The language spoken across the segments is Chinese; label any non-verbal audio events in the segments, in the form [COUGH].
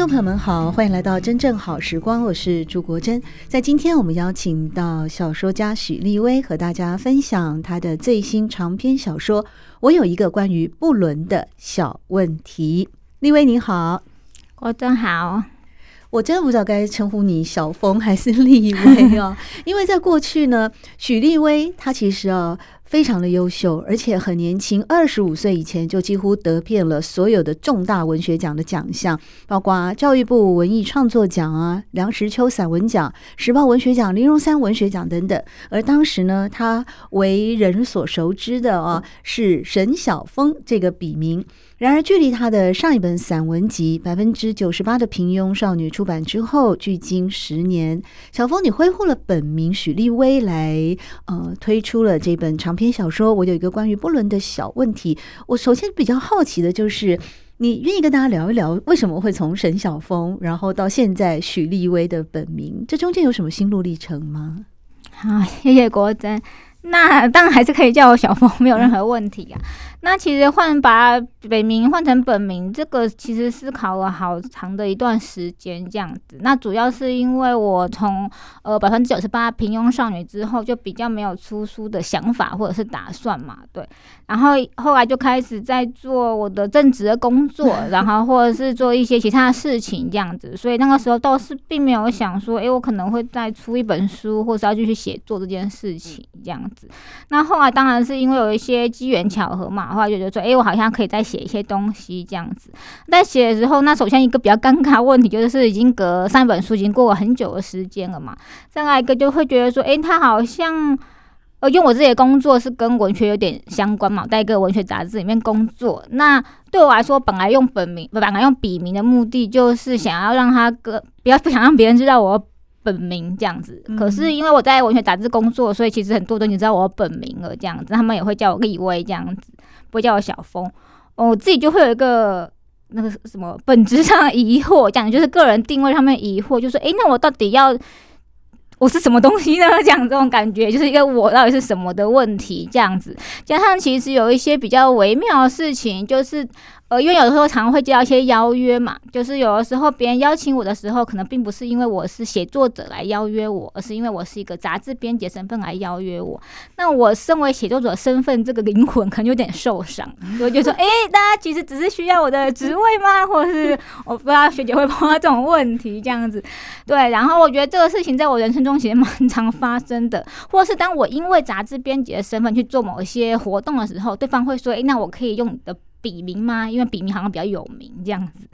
众朋友们好，欢迎来到真正好时光，我是朱国珍。在今天，我们邀请到小说家许立威和大家分享他的最新长篇小说《我有一个关于不伦的小问题》。立威你好，国珍好。我真的不知道该称呼你小峰还是立威哦，因为在过去呢，许立威他其实啊。非常的优秀，而且很年轻，二十五岁以前就几乎得遍了所有的重大文学奖的奖项，包括教育部文艺创作奖啊、梁实秋散文奖、时报文学奖、林荣三文学奖等等。而当时呢，他为人所熟知的啊，是沈小峰这个笔名。然而，距离他的上一本散文集《百分之九十八的平庸少女》出版之后，距今十年，小峰你恢复了本名许立威来呃推出了这本长篇小说。我有一个关于波伦的小问题，我首先比较好奇的就是，你愿意跟大家聊一聊，为什么会从沈晓峰，然后到现在许立威的本名，这中间有什么心路历程吗？啊，谢谢国珍。那当然还是可以叫我小峰，没有任何问题啊。那其实换把本名换成本名，这个其实思考了好长的一段时间，这样子。那主要是因为我从呃百分之九十八平庸少女之后，就比较没有出书的想法或者是打算嘛，对。然后后来就开始在做我的正职的工作，然后或者是做一些其他的事情这样子。所以那个时候倒是并没有想说，诶，我可能会再出一本书，或是要继续写作这件事情这样子。那后来当然是因为有一些机缘巧合嘛。后来就觉得说，哎，我好像可以再写一些东西这样子。在写的时候，那首先一个比较尴尬问题就是，已经隔三本书，已经过了很久的时间了嘛。再来一个就会觉得说，哎，他好像，呃，因为我自己的工作是跟文学有点相关嘛，在一个文学杂志里面工作。那对我来说，本来用本名，本来用笔名的目的，就是想要让他个不要不想让别人知道我。本名这样子，可是因为我在文学杂志工作，所以其实很多东西知道我本名了这样子，他们也会叫我立威这样子，不会叫我小峰。我自己就会有一个那个什么本质上的疑惑，这样就是个人定位上面疑惑，就是诶、欸，那我到底要我是什么东西呢？这样这种感觉，就是一个我到底是什么的问题这样子。[LAUGHS] 加上其实有一些比较微妙的事情，就是。呃，因为有的时候常会接到一些邀约嘛，就是有的时候别人邀请我的时候，可能并不是因为我是写作者来邀约我，而是因为我是一个杂志编辑身份来邀约我。那我身为写作者身份，这个灵魂可能有点受伤，所以就说，哎、大家其实只是需要我的职位吗？或者是我不知道学姐会碰到这种问题这样子。对，然后我觉得这个事情在我人生中其实蛮常发生的，或是当我因为杂志编辑的身份去做某一些活动的时候，对方会说，哎、那我可以用你的。笔名吗？因为笔名好像比较有名，这样子，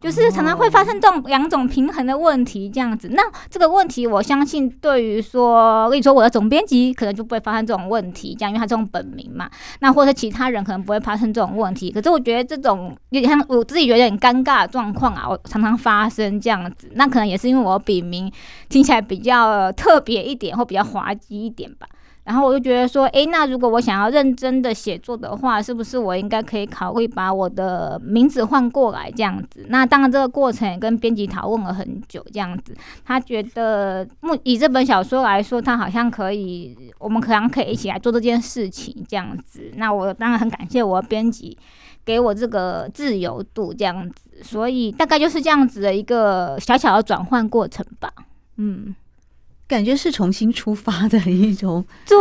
就是常常会发生这种两种平衡的问题，这样子。那这个问题，我相信对于说，例如说我的总编辑，可能就不会发生这种问题，这样，因为他这种本名嘛。那或者其他人可能不会发生这种问题。可是我觉得这种有点像我自己有点尴尬的状况啊，我常常发生这样子。那可能也是因为我笔名听起来比较特别一点，或比较滑稽一点吧。然后我就觉得说，诶，那如果我想要认真的写作的话，是不是我应该可以考虑把我的名字换过来这样子？那当然，这个过程也跟编辑讨论了很久，这样子，他觉得目以这本小说来说，他好像可以，我们可能可以一起来做这件事情这样子。那我当然很感谢我编辑给我这个自由度这样子，所以大概就是这样子的一个小小的转换过程吧，嗯。感觉是重新出发的一种，[LAUGHS] 对，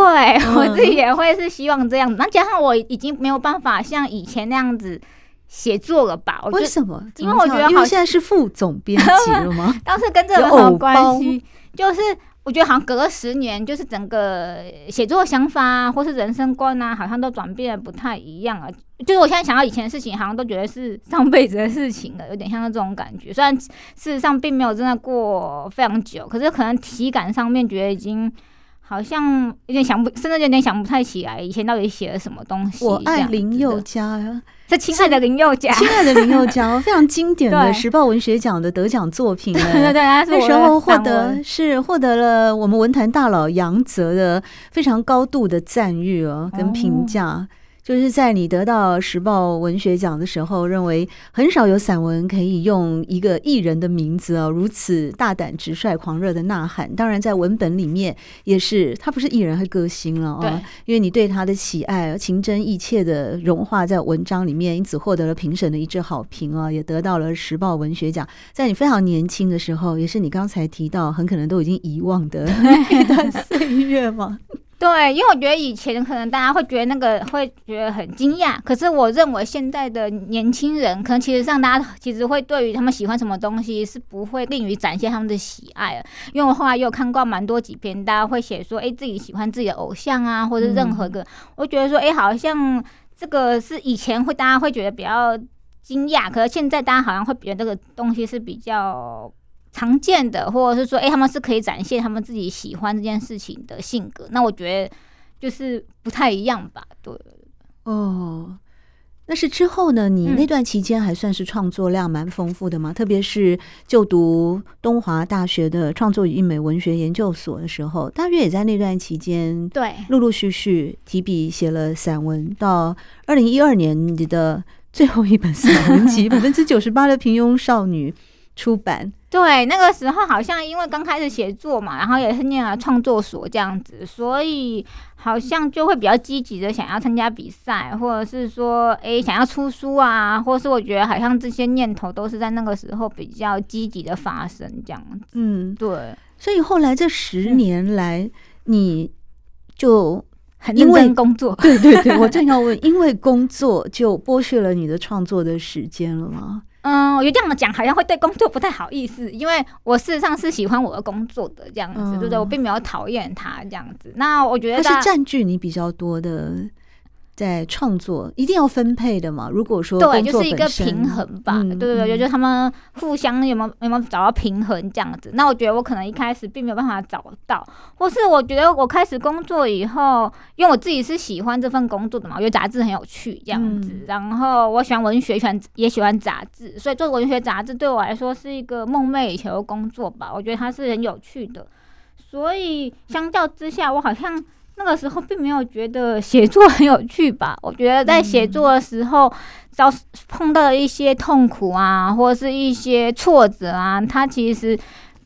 我自己也会是希望这样子。那加上我已经没有办法像以前那样子写作了吧？为什么？因为我觉得好，因为现在是副总编辑了吗？[LAUGHS] 当时跟这个有关系，就是。我觉得好像隔了十年，就是整个写作想法啊，或是人生观啊，好像都转变不太一样啊。就是我现在想到以前的事情，好像都觉得是上辈子的事情了，有点像这种感觉。虽然事实上并没有真的过非常久，可是可能体感上面觉得已经好像有点想不，甚至有点想不太起来以前到底写了什么东西。我爱林宥 [LAUGHS] 嘉呀，这亲爱的林宥嘉，亲爱的林宥嘉，非常经典的时报文学奖的得奖作品。对对对，那时候获得是获得了我们文坛大佬杨泽的非常高度的赞誉哦，跟评价。哦就是在你得到时报文学奖的时候，认为很少有散文可以用一个艺人的名字啊，如此大胆、直率、狂热的呐喊。当然，在文本里面也是，他不是艺人，是歌星了啊。因为你对他的喜爱，情真意切的融化在文章里面，因此获得了评审的一致好评啊，也得到了时报文学奖。在你非常年轻的时候，也是你刚才提到很可能都已经遗忘的 [LAUGHS] 那段岁月吗？对，因为我觉得以前可能大家会觉得那个会觉得很惊讶，可是我认为现在的年轻人，可能其实上大家其实会对于他们喜欢什么东西是不会吝于展现他们的喜爱。因为我后来也有看过蛮多几篇，大家会写说，哎，自己喜欢自己的偶像啊，或者任何个，嗯、我觉得说，哎，好像这个是以前会大家会觉得比较惊讶，可是现在大家好像会觉得这个东西是比较。常见的，或者是说，哎、欸，他们是可以展现他们自己喜欢这件事情的性格。那我觉得就是不太一样吧。对，哦，那是之后呢？你那段期间还算是创作量蛮丰富的嘛？嗯、特别是就读东华大学的创作与英美文学研究所的时候，大约也在那段期间，对，陆陆续续提笔写了散文。到二零一二年，你的最后一本散文集《[LAUGHS] 百分之九十八的平庸少女》出版。对，那个时候好像因为刚开始写作嘛，然后也是念了创作所这样子，所以好像就会比较积极的想要参加比赛，或者是说，哎，想要出书啊，或者是我觉得好像这些念头都是在那个时候比较积极的发生这样子。嗯，对。所以后来这十年来，嗯、你就很认真工作。对对对，我正要问，[LAUGHS] 因为工作就剥削了你的创作的时间了吗？嗯，我觉得这样讲好像会对工作不太好意思，因为我事实上是喜欢我的工作的这样子，对不对？我并没有讨厌他这样子。那我觉得他是占据你比较多的。在创作一定要分配的嘛？如果说对，就是一个平衡吧。嗯、对对对，就是他们互相有没有有没有找到平衡这样子？那我觉得我可能一开始并没有办法找到，或是我觉得我开始工作以后，因为我自己是喜欢这份工作的嘛，我觉得杂志很有趣这样子。嗯、然后我喜欢文学，喜欢也喜欢杂志，所以做文学杂志对我来说是一个梦寐以求的工作吧。我觉得它是很有趣的，所以相较之下，我好像。那个时候并没有觉得写作很有趣吧？我觉得在写作的时候，遭碰到的一些痛苦啊，或者是一些挫折啊，它其实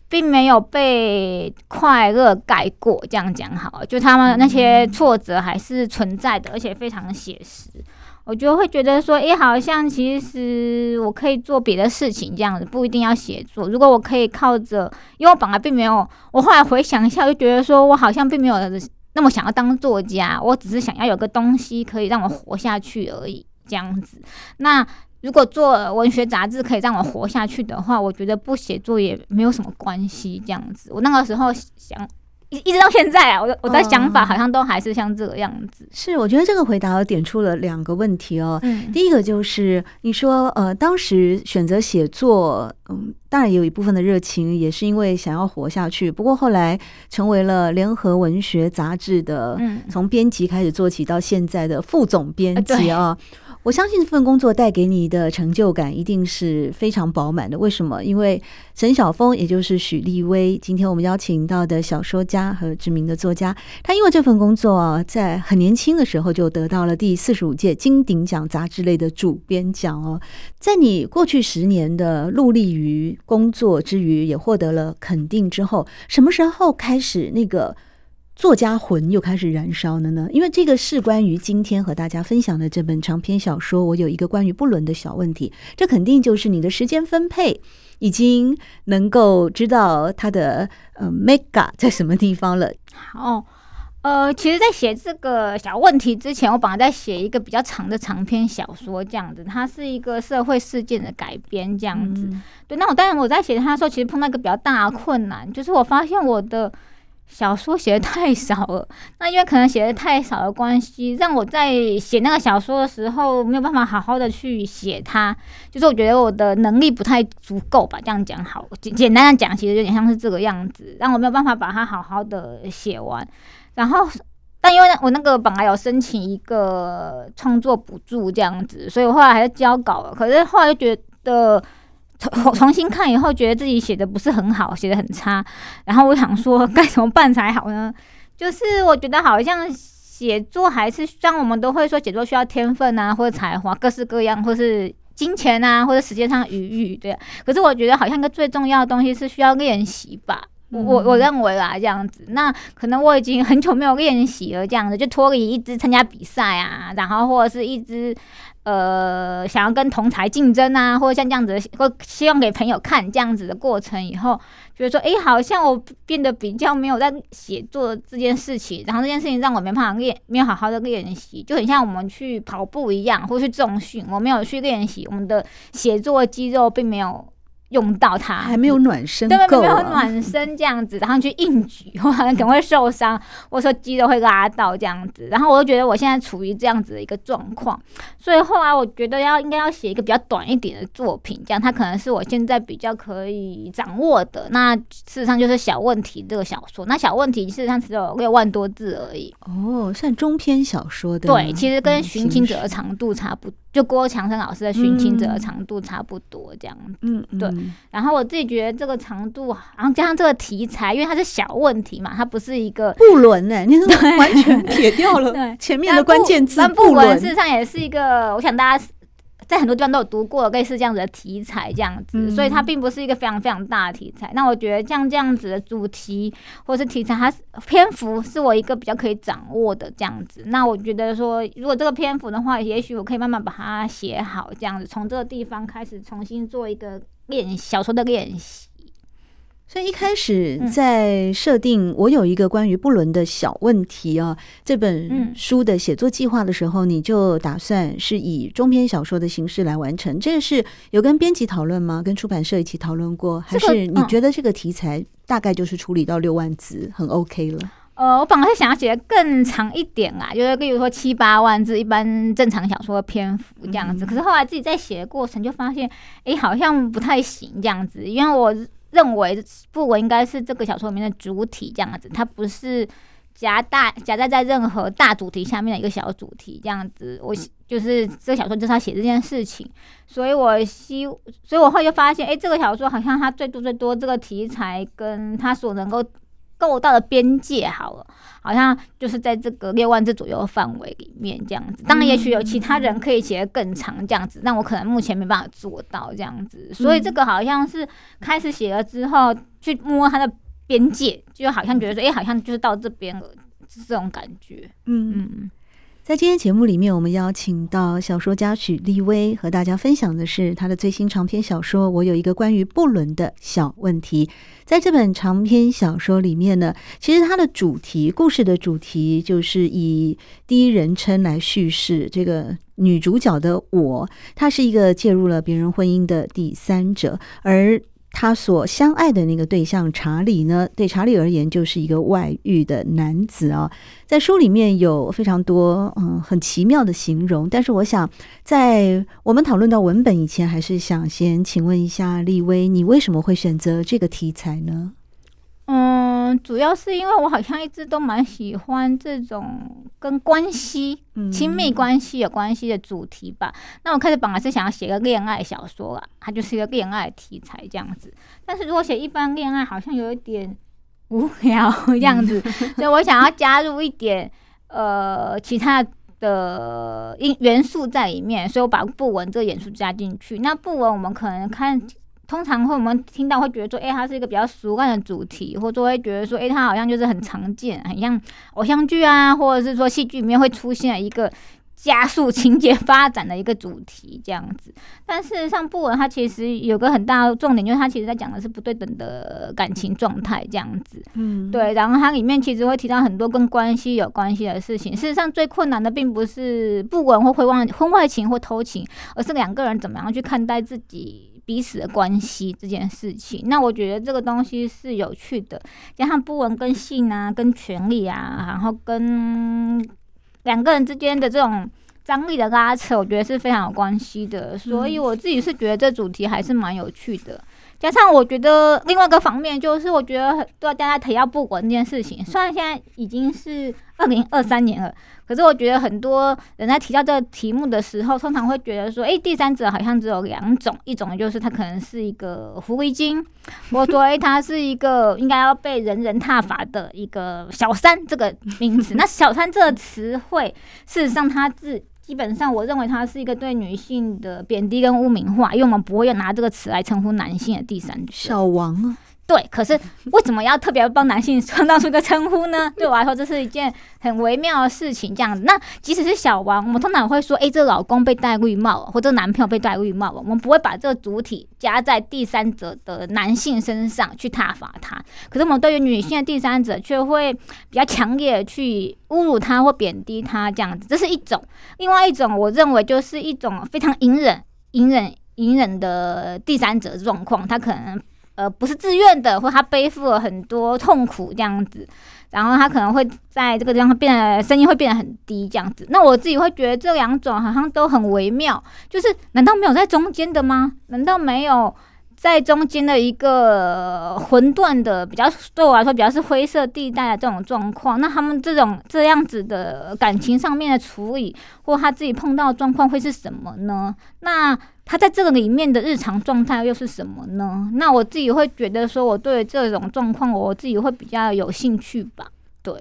并没有被快乐盖过。这样讲好，就他们那些挫折还是存在的，而且非常写实。我就会觉得说，诶，好像其实我可以做别的事情，这样子不一定要写作。如果我可以靠着，因为我本来并没有，我后来回想一下，就觉得说我好像并没有。那么想要当作家，我只是想要有个东西可以让我活下去而已，这样子。那如果做文学杂志可以让我活下去的话，我觉得不写作也没有什么关系，这样子。我那个时候想。一直到现在啊，我的我的想法好像都还是像这个样子。是，我觉得这个回答点出了两个问题哦。嗯，第一个就是你说，呃，当时选择写作，嗯，当然也有一部分的热情，也是因为想要活下去。不过后来成为了联合文学杂志的，嗯，从编辑开始做起到现在的副总编辑啊。我相信这份工作带给你的成就感一定是非常饱满的。为什么？因为沈晓峰，也就是许立威，今天我们邀请到的小说家和知名的作家，他因为这份工作啊，在很年轻的时候就得到了第四十五届金鼎奖杂志类的主编奖哦。在你过去十年的努力于工作之余，也获得了肯定之后，什么时候开始那个？作家魂又开始燃烧了呢，因为这个是关于今天和大家分享的这本长篇小说。我有一个关于不伦的小问题，这肯定就是你的时间分配已经能够知道它的呃 mega 在什么地方了。好，呃，其实，在写这个小问题之前，我本来在写一个比较长的长篇小说，这样子，它是一个社会事件的改编，这样子。嗯、对，那我当然我在写它的时候，其实碰到一个比较大的困难，就是我发现我的。小说写的太少了，那因为可能写的太少的关系，让我在写那个小说的时候没有办法好好的去写它，就是我觉得我的能力不太足够吧，这样讲好，简简单的讲，其实有点像是这个样子，让我没有办法把它好好的写完。然后，但因为我那个本来有申请一个创作补助这样子，所以我后来还是交稿了。可是后来就觉得重重新看以后，觉得自己写的不是很好，写的很差。然后我想说，[LAUGHS] 该怎么办才好呢？就是我觉得好像写作还是像我们都会说，写作需要天分啊，或者才华，各式各样，或是金钱啊，或者时间上余裕，对。可是我觉得好像一个最重要的东西是需要练习吧。我我我认为啦，这样子，那可能我已经很久没有练习了，这样子就脱离一直参加比赛啊，然后或者是一直呃想要跟同才竞争啊，或者像这样子，或希望给朋友看这样子的过程以后，觉得说，哎、欸，好像我变得比较没有在写作这件事情，然后这件事情让我没办法练，没有好好的练习，就很像我们去跑步一样，或去重训，我没有去练习，我们的写作肌肉并没有。用到它还没有暖身，对，没有暖身这样子，然后去硬举，我 [LAUGHS] 可能会受伤，或者说肌肉会拉到这样子。然后我就觉得我现在处于这样子的一个状况，所以后来我觉得要应该要写一个比较短一点的作品，这样它可能是我现在比较可以掌握的。那事实上就是小问题这个小说，那小问题事实上只有六万多字而已。哦，算中篇小说的。对，其实跟《寻情者》的长度差不多。就郭强生老师的《寻亲者》的长度差不多这样子，嗯，对。然后我自己觉得这个长度，然后加上这个题材，因为它是小问题嘛，它不是一个不伦哎，你是完全 [LAUGHS] 撇掉了前面的关键字不伦。事实上也是一个，我想大家。在很多地方都有读过类似这样子的题材，这样子，嗯、所以它并不是一个非常非常大的题材。那我觉得像这样子的主题或是题材，它篇幅是我一个比较可以掌握的这样子。那我觉得说，如果这个篇幅的话，也许我可以慢慢把它写好，这样子，从这个地方开始重新做一个练小说的练习。所以一开始在设定我有一个关于不伦的小问题啊，这本书的写作计划的时候，你就打算是以中篇小说的形式来完成。这个是有跟编辑讨论吗？跟出版社一起讨论过，还是你觉得这个题材大概就是处理到六万字很 OK 了？呃，我本来是想要写的更长一点啦，就是例如说七八万字，一般正常小说的篇幅这样子。可是后来自己在写的过程就发现，哎，好像不太行这样子，因为我。认为布文应该是这个小说里面的主体这样子，它不是夹大夹带在任何大主题下面的一个小主题这样子。我就是这个小说就是他写这件事情，所以我希，所以我后来就发现，哎，这个小说好像它最多最多这个题材跟它所能够。够到的边界好了，好像就是在这个六万字左右的范围里面这样子。当然，也许有其他人可以写得更长这样子，但我可能目前没办法做到这样子。所以这个好像是开始写了之后，去摸它的边界，就好像觉得说，哎、欸，好像就是到这边了，是这种感觉。嗯嗯。在今天节目里面，我们邀请到小说家许立威和大家分享的是他的最新长篇小说《我有一个关于不伦的小问题》。在这本长篇小说里面呢，其实它的主题、故事的主题就是以第一人称来叙事。这个女主角的我，她是一个介入了别人婚姻的第三者，而。他所相爱的那个对象查理呢，对查理而言就是一个外遇的男子啊。在书里面有非常多嗯很奇妙的形容，但是我想在我们讨论到文本以前，还是想先请问一下立威，你为什么会选择这个题材呢？嗯，主要是因为我好像一直都蛮喜欢这种跟关系、亲密关系有关系的主题吧。那我开始本来是想要写个恋爱小说啦，它就是一个恋爱题材这样子。但是如果写一般恋爱，好像有一点无聊这样子，[LAUGHS] 所以我想要加入一点呃其他的因元素在里面，所以我把布文这个元素加进去。那布文我们可能看。通常会我们听到会觉得说，哎、欸，它是一个比较俗烂的主题，或者会觉得说，哎、欸，它好像就是很常见，很像偶像剧啊，或者是说戏剧里面会出现一个加速情节发展的一个主题这样子。但事实上，不文它其实有个很大的重点，就是它其实在讲的是不对等的感情状态这样子。嗯，对。然后它里面其实会提到很多跟关系有关系的事情。事实上，最困难的并不是不文或会忘婚外情或偷情，而是两个人怎么样去看待自己。彼此的关系这件事情，那我觉得这个东西是有趣的，加上不文跟性啊、跟权力啊，然后跟两个人之间的这种张力的拉扯，我觉得是非常有关系的。所以我自己是觉得这主题还是蛮有趣的。加上我觉得另外一个方面就是，我觉得很多大家提到不稳这件事情，虽然现在已经是二零二三年了，可是我觉得很多人在提到这个题目的时候，通常会觉得说，哎，第三者好像只有两种，一种就是他可能是一个狐狸精，或者说，诶，他是一个应该要被人人踏伐的一个小三这个名词。那小三这个词汇，事实上它是。基本上，我认为它是一个对女性的贬低跟污名化，因为我们不会拿这个词来称呼男性的第三者。小王啊。对，可是为什么要特别帮男性创造出个称呼呢？对我来说，这是一件很微妙的事情。这样子，那即使是小王，我们通常会说，哎，这个老公被戴绿帽，或者男朋友被戴绿帽，我们不会把这个主体加在第三者的男性身上去挞伐他。可是我们对于女性的第三者，却会比较强烈的去侮辱他或贬低他，这样子，这是一种。另外一种，我认为就是一种非常隐忍、隐忍、隐忍的第三者状况，他可能。呃，不是自愿的，或他背负了很多痛苦这样子，然后他可能会在这个地方变得声音会变得很低这样子。那我自己会觉得这两种好像都很微妙，就是难道没有在中间的吗？难道没有在中间的一个混沌的比较对我来说比较是灰色地带的这种状况？那他们这种这样子的感情上面的处理，或他自己碰到的状况会是什么呢？那？他在这个里面的日常状态又是什么呢？那我自己会觉得说，我对这种状况，我自己会比较有兴趣吧。对，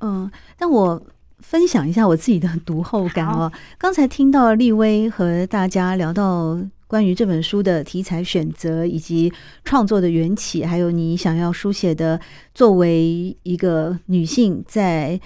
嗯，那我分享一下我自己的读后感哦。刚才听到立威和大家聊到关于这本书的题材选择，以及创作的缘起，还有你想要书写的作为一个女性在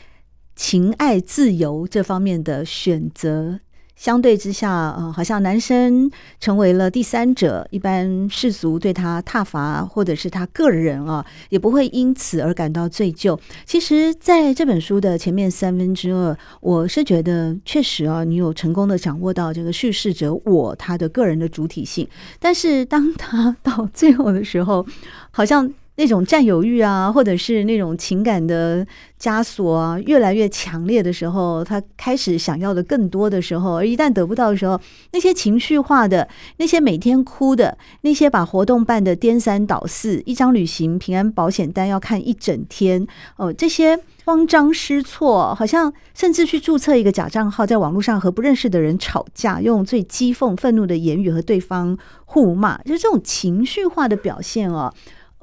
情爱自由这方面的选择。相对之下，呃，好像男生成为了第三者，一般世俗对他挞伐，或者是他个人啊，也不会因此而感到罪疚。其实，在这本书的前面三分之二，我是觉得确实啊，你有成功的掌握到这个叙事者我他的个人的主体性，但是当他到最后的时候，好像。那种占有欲啊，或者是那种情感的枷锁啊，越来越强烈的时候，他开始想要的更多的时候，而一旦得不到的时候，那些情绪化的，那些每天哭的，那些把活动办得颠三倒四，一张旅行平安保险单要看一整天，哦，这些慌张失措，好像甚至去注册一个假账号，在网络上和不认识的人吵架，用最讥讽、愤怒的言语和对方互骂，就是这种情绪化的表现哦。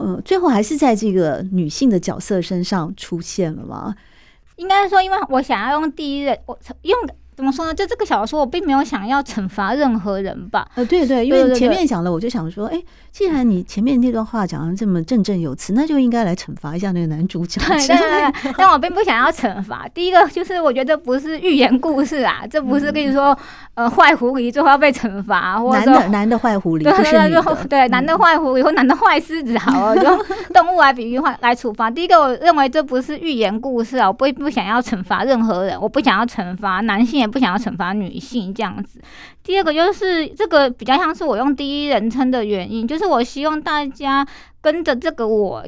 嗯，最后还是在这个女性的角色身上出现了吗？应该说，因为我想要用第一人，我用。怎么说呢？就这个小说，我并没有想要惩罚任何人吧。呃，对对，因为前面讲了，我就想说，哎，既然你前面那段话讲的这么振振有词，那就应该来惩罚一下那个男主角。对对对，[LAUGHS] 但我并不想要惩罚。第一个就是，我觉得不是寓言故事啊，这不是跟你说，呃，坏狐狸最后要被惩罚，或者男的男的坏狐狸，对对男的坏狐狸或男的坏狮子，好了，就动物来比喻坏来处罚。第一个，我认为这不是寓言故事啊，我不不想要惩罚任何人，我不想要惩罚男性，也不想要惩罚女。女性这样子，第二个就是这个比较像是我用第一人称的原因，就是是我希望大家跟着这个我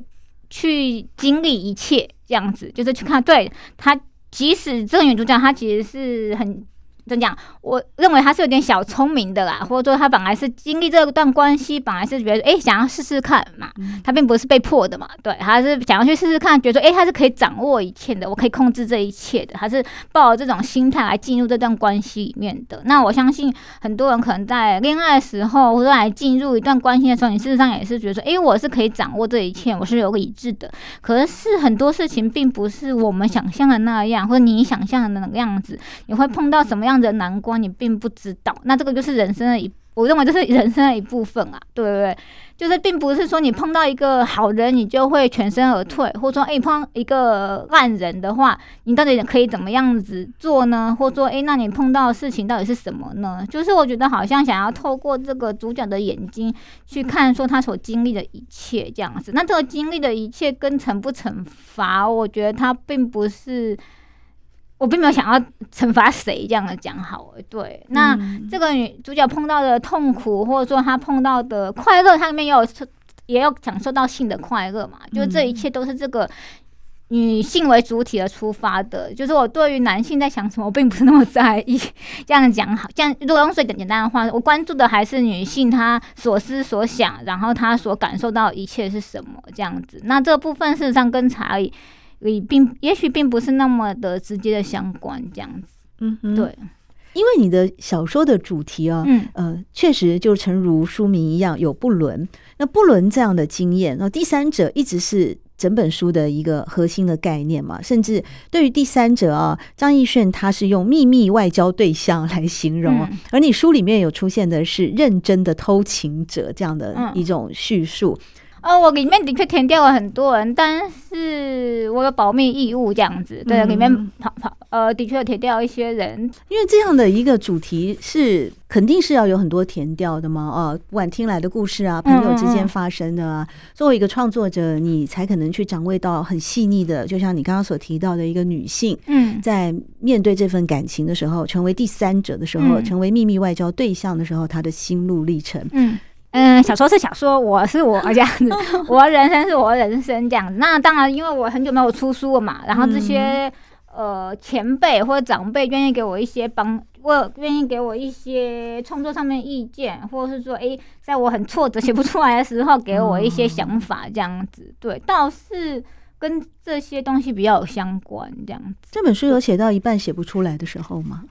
去经历一切，这样子就是去看，对他，即使这个女主角她其实是很。怎讲？我认为他是有点小聪明的啦，或者说他本来是经历这段关系，本来是觉得哎、欸、想要试试看嘛，他并不是被迫的嘛，对，他是想要去试试看，觉得说哎、欸、他是可以掌握一切的，我可以控制这一切的，他是抱着这种心态来进入这段关系里面的。那我相信很多人可能在恋爱的时候，或者来进入一段关系的时候，你事实上也是觉得说，哎、欸，我是可以掌握这一切，我是有理智的。可是很多事情并不是我们想象的那样，或者你想象的那个样子，你会碰到什么样的难关，你并不知道，那这个就是人生的一，我认为这是人生的一部分啊，对不对？就是并不是说你碰到一个好人，你就会全身而退，或者说，哎，碰一个烂人的话，你到底可以怎么样子做呢？或者说，哎，那你碰到的事情到底是什么呢？就是我觉得好像想要透过这个主角的眼睛去看，说他所经历的一切这样子。那这个经历的一切跟惩不惩罚，我觉得他并不是。我并没有想要惩罚谁，这样的讲好。对，那这个女主角碰到的痛苦，或者说她碰到的快乐，她里面也有也有享受到性的快乐嘛？就这一切都是这个女性为主体而出发的，就是我对于男性在想什么，我并不是那么在意。这样讲好，这样如果用最简单的话，我关注的还是女性她所思所想，然后她所感受到一切是什么这样子。那这部分事实上跟查理也并也许并不是那么的直接的相关，这样子。嗯哼，对。因为你的小说的主题啊，嗯，呃，确实就诚如书名一样，有不伦。那不伦这样的经验，那第三者一直是整本书的一个核心的概念嘛。甚至对于第三者啊，张艺炫他是用秘密外交对象来形容，嗯，而你书里面有出现的是认真的偷情者这样的一种叙述。嗯呃，我里面的确填掉了很多人，但是我有保密义务这样子，对，里面跑跑呃，的确填掉一些人，因为这样的一个主题是肯定是要有很多填掉的嘛，哦，不管听来的故事啊，朋友之间发生的啊，作为一个创作者，你才可能去掌握到很细腻的，就像你刚刚所提到的一个女性，嗯，在面对这份感情的时候，成为第三者的时候，成为秘密外交对象的时候，她的心路历程，嗯。嗯，小说是小说，我是我这样子，[LAUGHS] 我的人生是我的人生这样子。那当然，因为我很久没有出书了嘛，然后这些呃前辈或者长辈愿意给我一些帮，我愿意给我一些创作上面意见，或者是说，诶，在我很挫折写不出来的时候，给我一些想法这样子。对，倒是跟这些东西比较有相关这样子。这本书有写到一半写不出来的时候吗？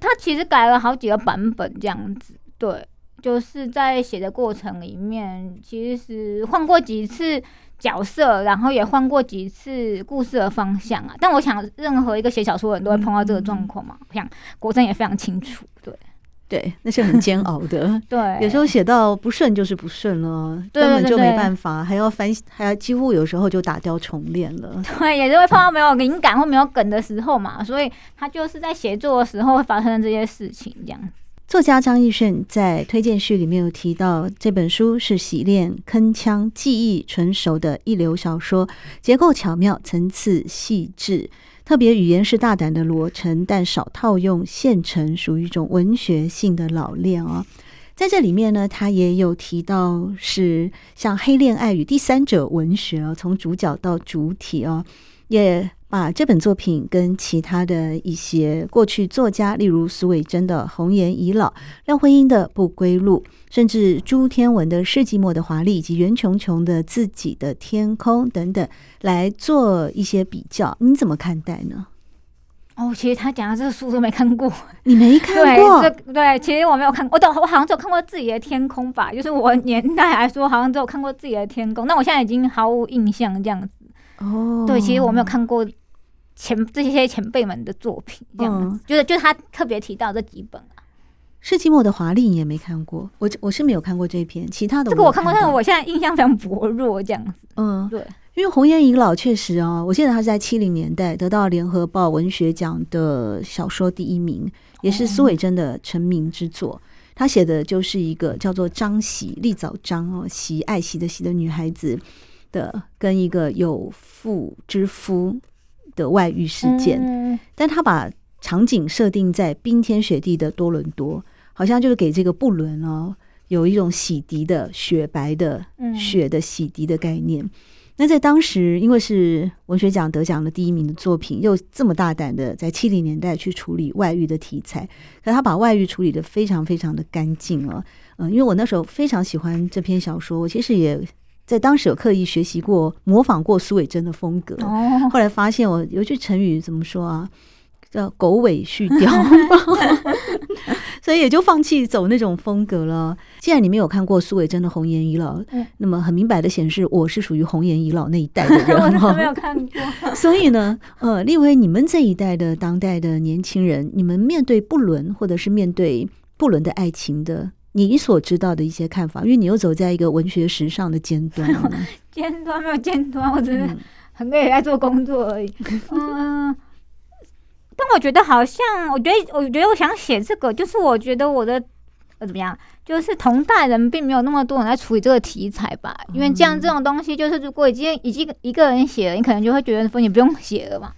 他其实改了好几个版本这样子，对。就是在写的过程里面，其实换过几次角色，然后也换过几次故事的方向啊。但我想，任何一个写小说的人都会碰到这个状况嘛。我想国珍也非常清楚，对对，那是很煎熬的。[LAUGHS] 对，有时候写到不顺就是不顺了，根本就没办法，还要翻，还要几乎有时候就打掉重练了。[LAUGHS] 对，也是会碰到没有灵感或没有梗的时候嘛。所以他就是在写作的时候会发生这些事情，这样。作家张亦绚在推荐序里面有提到，这本书是洗练铿锵、技艺纯熟的一流小说，结构巧妙，层次细致，特别语言是大胆的裸陈，但少套用现成，属于一种文学性的老练啊。在这里面呢，他也有提到是像黑恋爱与第三者文学啊，从主角到主体啊，也。把这本作品跟其他的一些过去作家，例如苏伟珍的《红颜已老》、廖辉英的《不归路》，甚至朱天文的《世纪末的华丽》以及袁琼琼的《自己的天空》等等，来做一些比较，你怎么看待呢？哦，其实他讲的这个书都没看过，你没看过？对，这对，其实我没有看过，我都我好像只有看过《自己的天空》吧，就是我年代来说，好像只有看过《自己的天空》，那我现在已经毫无印象这样子。哦，对，其实我没有看过。前这些前辈们的作品，这样子，就是就是他特别提到这几本啊，《世纪末的华丽》你也没看过，我我是没有看过这篇，其他的这个我看过，但是我现在印象非常薄弱，这样子。嗯，对，因为《红颜已老》确实啊，我记得他是在七零年代得到联合报文学奖的小说第一名，也是苏伟珍的成名之作。他写的就是一个叫做张喜立早张哦，喜爱喜的喜的女孩子的，跟一个有妇之夫。的外遇事件，但他把场景设定在冰天雪地的多伦多，好像就是给这个布伦哦，有一种洗涤的雪白的雪的洗涤的概念。那在当时，因为是文学奖得奖的第一名的作品，又这么大胆的在七零年代去处理外遇的题材，可他把外遇处理得非常非常的干净了。嗯，因为我那时候非常喜欢这篇小说，我其实也。在当时有刻意学习过、模仿过苏伟珍的风格，后来发现我有句成语怎么说啊？叫“狗尾续貂”，[LAUGHS] [LAUGHS] 所以也就放弃走那种风格了。既然你没有看过苏伟珍的《红颜已老》，那么很明白的显示，我是属于《红颜已老》那一代的人。[LAUGHS] 我没有看过，所以呢，呃，立威，你们这一代的当代的年轻人，你们面对不伦或者是面对不伦的爱情的。你所知道的一些看法，因为你又走在一个文学时尚的尖端，[LAUGHS] 尖端没有尖端，我只是很累在做工作而已。[LAUGHS] 嗯，但我觉得好像，我觉得，我觉得我想写这个，就是我觉得我的呃怎么样，就是同代人并没有那么多人在处理这个题材吧。因为这样这种东西，就是如果已经已经一个人写了，你可能就会觉得说你不用写了嘛。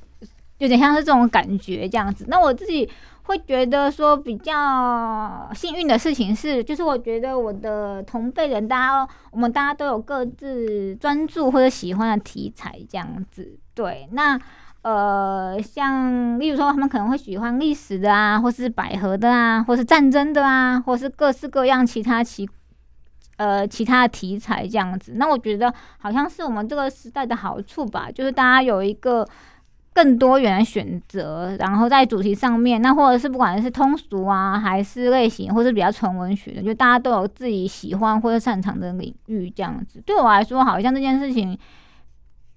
有点像是这种感觉这样子。那我自己会觉得说比较幸运的事情是，就是我觉得我的同辈人，大家我们大家都有各自专注或者喜欢的题材这样子。对，那呃，像例如说他们可能会喜欢历史的啊，或是百合的啊，或是战争的啊，或是各式各样其他其呃其他的题材这样子。那我觉得好像是我们这个时代的好处吧，就是大家有一个。更多元的选择，然后在主题上面，那或者是不管是通俗啊，还是类型，或是比较纯文学的，就大家都有自己喜欢或者擅长的领域，这样子。对我来说，好像这件事情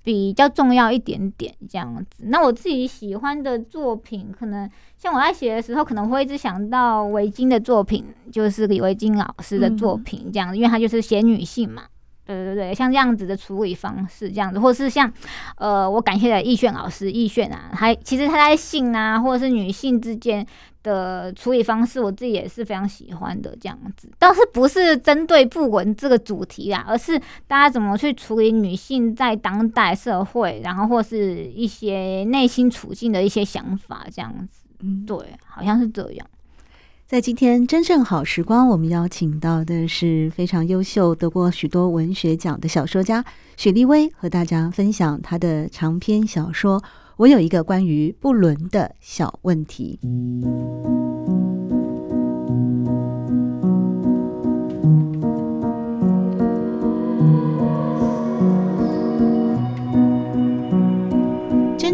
比较重要一点点，这样子。那我自己喜欢的作品，可能像我在写的时候，可能会一直想到维京的作品，就是李维京老师的作品，这样子，因为他就是写女性嘛。对对对，像这样子的处理方式，这样子，或者是像，呃，我感谢的易炫老师，易炫啊，还其实他在性啊，或者是女性之间的处理方式，我自己也是非常喜欢的，这样子，倒是不是针对不文这个主题啊，而是大家怎么去处理女性在当代社会，然后或是一些内心处境的一些想法，这样子，嗯，对，好像是这样。在今天真正好时光，我们邀请到的是非常优秀、得过许多文学奖的小说家雪莉威，和大家分享他的长篇小说《我有一个关于不伦的小问题》。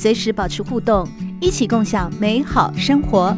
随时保持互动，一起共享美好生活。